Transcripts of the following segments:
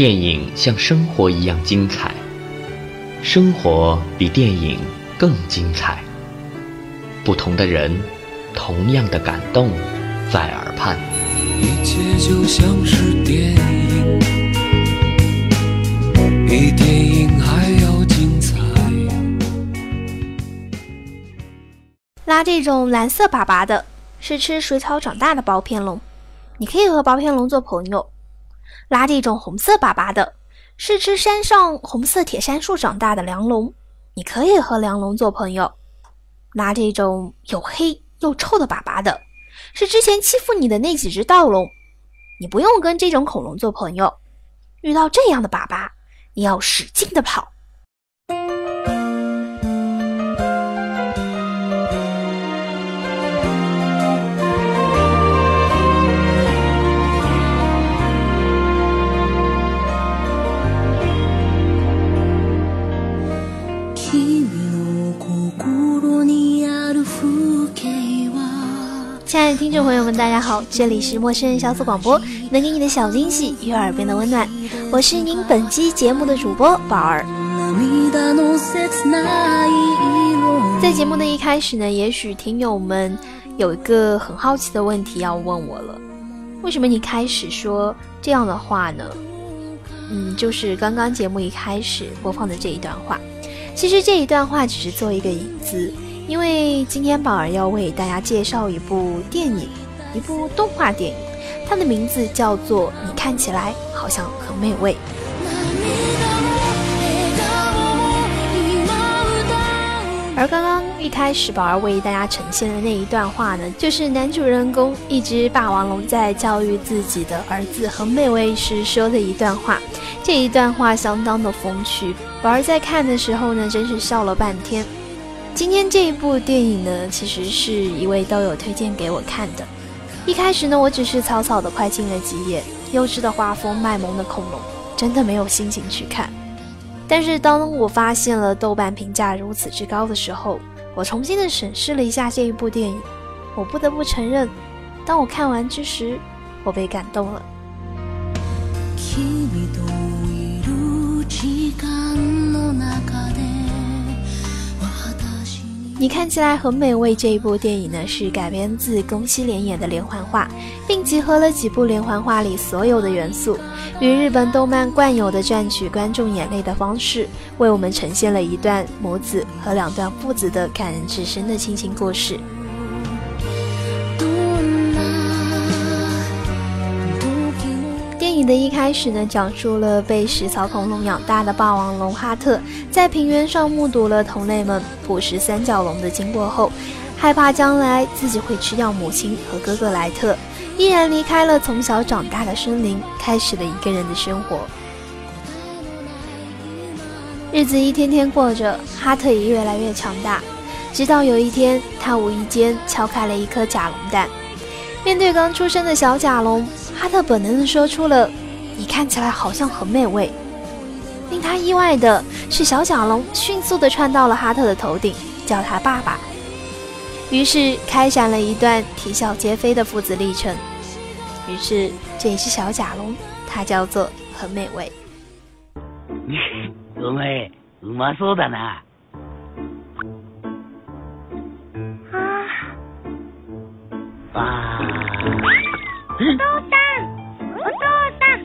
电影像生活一样精彩，生活比电影更精彩。不同的人，同样的感动，在耳畔。一切就像是电影，比电影还要精彩。拉这种蓝色粑粑的，是吃水草长大的薄片龙，你可以和薄片龙做朋友。拉这种红色粑粑的，是吃山上红色铁杉树长大的梁龙，你可以和梁龙做朋友。拉这种又黑又臭的粑粑的，是之前欺负你的那几只盗龙，你不用跟这种恐龙做朋友。遇到这样的粑粑，你要使劲的跑。听众朋友们，大家好，这里是陌生人小组广播，能给你的小惊喜与耳边的温暖，我是您本期节目的主播宝儿。在节目的一开始呢，也许听友们有一个很好奇的问题要问我了，为什么你开始说这样的话呢？嗯，就是刚刚节目一开始播放的这一段话，其实这一段话只是做一个引子。因为今天宝儿要为大家介绍一部电影，一部动画电影，它的名字叫做《你看起来好像很美味》。而刚刚一开始，宝儿为大家呈现的那一段话呢，就是男主人公一只霸王龙在教育自己的儿子很美味时说的一段话。这一段话相当的风趣，宝儿在看的时候呢，真是笑了半天。今天这一部电影呢，其实是一位都友推荐给我看的。一开始呢，我只是草草的快进了几页，幼稚的画风、卖萌的恐龙，真的没有心情去看。但是当我发现了豆瓣评价如此之高的时候，我重新的审视了一下这一部电影，我不得不承认，当我看完之时，我被感动了。你看起来很美味。这一部电影呢，是改编自宫西连演的连环画，并集合了几部连环画里所有的元素，与日本动漫惯有的赚取观众眼泪的方式，为我们呈现了一段母子和两段父子的感人至深的亲情故事。的一开始呢，讲述了被食草恐龙养大的霸王龙哈特，在平原上目睹了同类们捕食三角龙的经过后，害怕将来自己会吃掉母亲和哥哥莱特，毅然离开了从小长大的森林，开始了一个人的生活。日子一天天过着，哈特也越来越强大，直到有一天，他无意间敲开了一颗甲龙蛋，面对刚出生的小甲龙。哈特本能地说出了：“你看起来好像很美味。”令他意外的是，小甲龙迅速地窜到了哈特的头顶，叫他爸爸。于是开展了一段啼笑皆非的父子历程。于是这只小甲龙，它叫做很美味。お前うまそうだな。啊。 お父さん。お父さん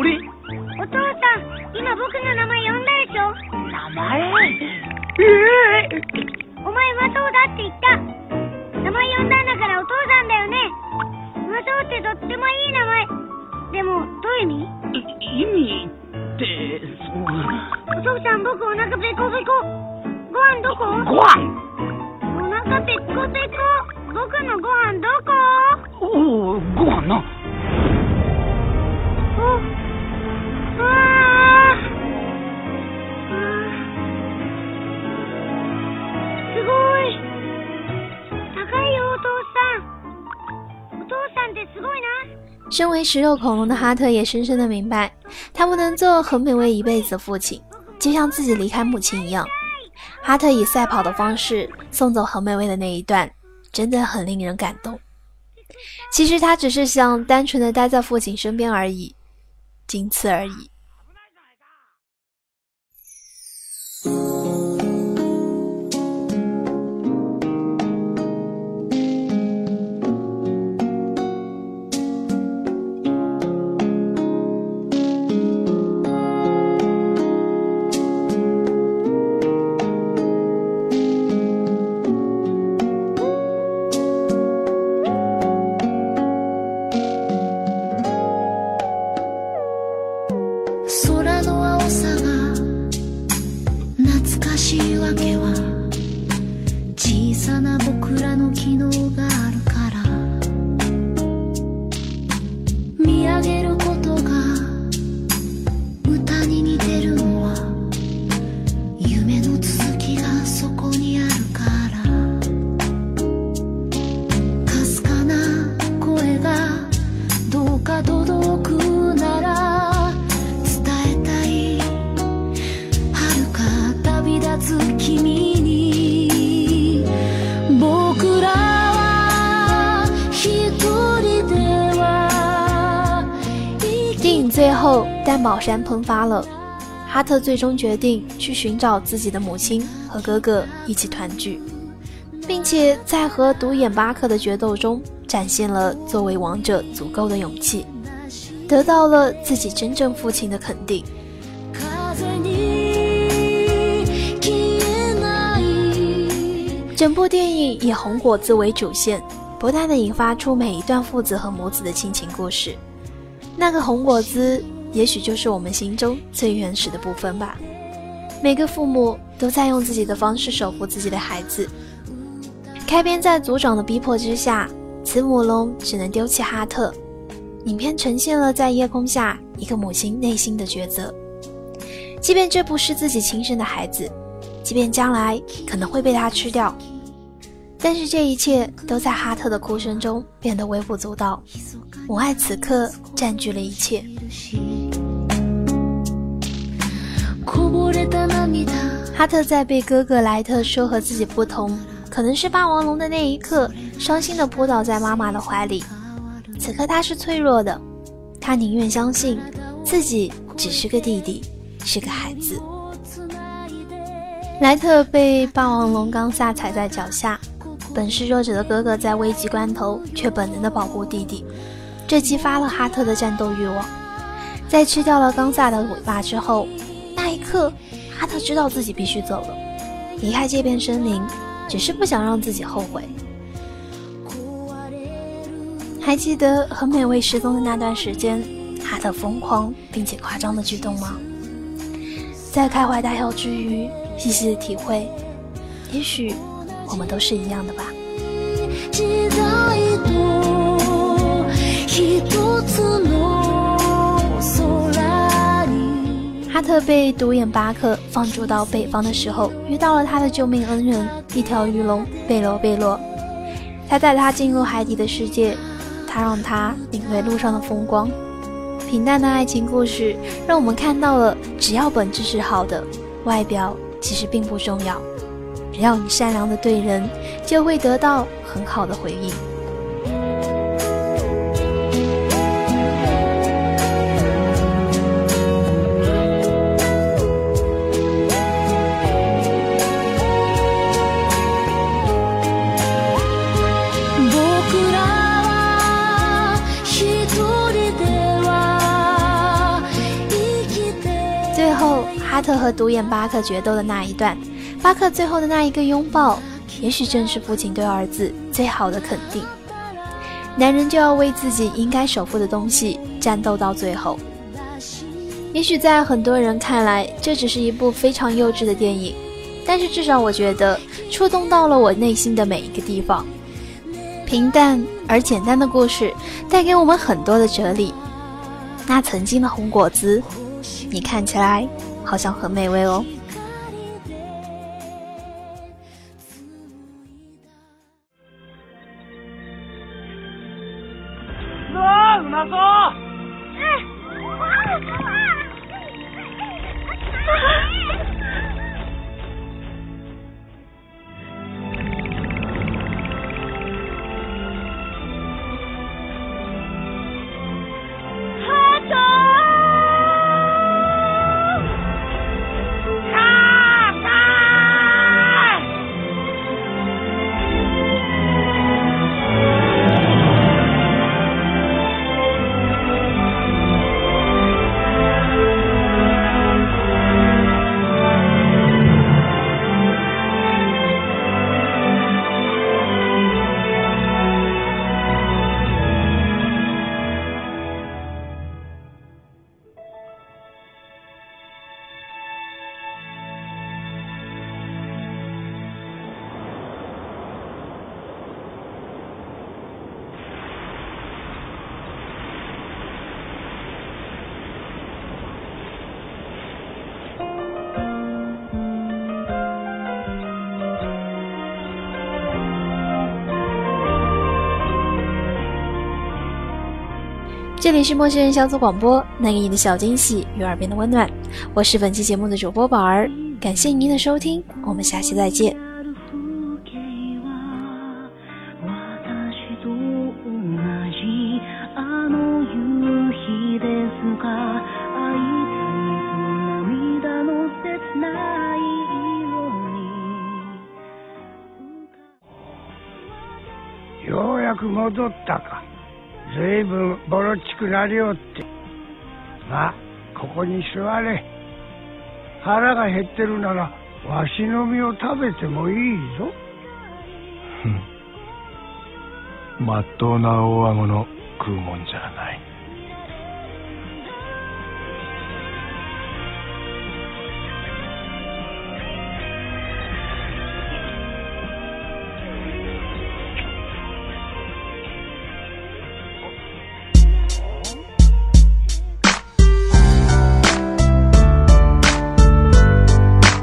俺お父さん。今僕の名前呼んだでしょ？名前？ええー、お前うまそうだって言った。名前呼んだんだからお父さんだよね。うまそうってとってもいい名前。でもどういう意味？意味ってそう。お父さん僕お腹ペコペコ。ご飯どこ？ご飯。お腹ペコペコ。僕のご飯どこ？おおご飯な身为食肉恐龙的哈特也深深的明白，他不能做很美味一辈子的父亲，就像自己离开母亲一样。哈特以赛跑的方式送走很美味的那一段，真的很令人感动。 其实他只是想单纯的待在父亲身边而已。仅此而已。空の青さが懐かしいわけは小さな僕らの機能がある。宝山喷发了，哈特最终决定去寻找自己的母亲和哥哥一起团聚，并且在和独眼巴克的决斗中展现了作为王者足够的勇气，得到了自己真正父亲的肯定。整部电影以红果子为主线，不断的引发出每一段父子和母子的亲情故事。那个红果子，也许就是我们心中最原始的部分吧。每个父母都在用自己的方式守护自己的孩子。开篇在族长的逼迫之下，慈母龙只能丢弃哈特。影片呈现了在夜空下一个母亲内心的抉择。即便这不是自己亲生的孩子，即便将来可能会被他吃掉，但是这一切都在哈特的哭声中变得微不足道。母爱此刻占据了一切。哈特在被哥哥莱特说和自己不同，可能是霸王龙的那一刻，伤心的扑倒在妈妈的怀里。此刻他是脆弱的，他宁愿相信自己只是个弟弟，是个孩子。莱特被霸王龙冈萨踩在脚下，本是弱者的哥哥在危急关头却本能的保护弟弟。这激发了哈特的战斗欲望。在吃掉了冈萨的尾巴之后，那一刻，哈特知道自己必须走了，离开这片森林，只是不想让自己后悔。还记得和美味失踪的那段时间，哈特疯狂并且夸张的举动吗？在开怀大笑之余，细细的体会，也许我们都是一样的吧。哈特被独眼巴克放逐到北方的时候，遇到了他的救命恩人——一条鱼龙贝罗贝洛。他带他进入海底的世界，他让他领略路上的风光。平淡的爱情故事让我们看到了，只要本质是好的，外表其实并不重要。只要你善良的对人，就会得到很好的回应。特和独眼巴克决斗的那一段，巴克最后的那一个拥抱，也许正是父亲对儿子最好的肯定。男人就要为自己应该守护的东西战斗到最后。也许在很多人看来，这只是一部非常幼稚的电影，但是至少我觉得触动到了我内心的每一个地方。平淡而简单的故事，带给我们很多的哲理。那曾经的红果子，你看起来。好像很美味哦。这里是陌生人小组广播，带给你的小惊喜与耳边的温暖。我是本期节目的主播宝儿，感谢您的收听，我们下期再见。ずいぶんボロチくなりおって。まあ、ここに座れ。腹が減ってるなら、わしの実を食べてもいいぞ。まっとうな大顎の食うもんじゃない。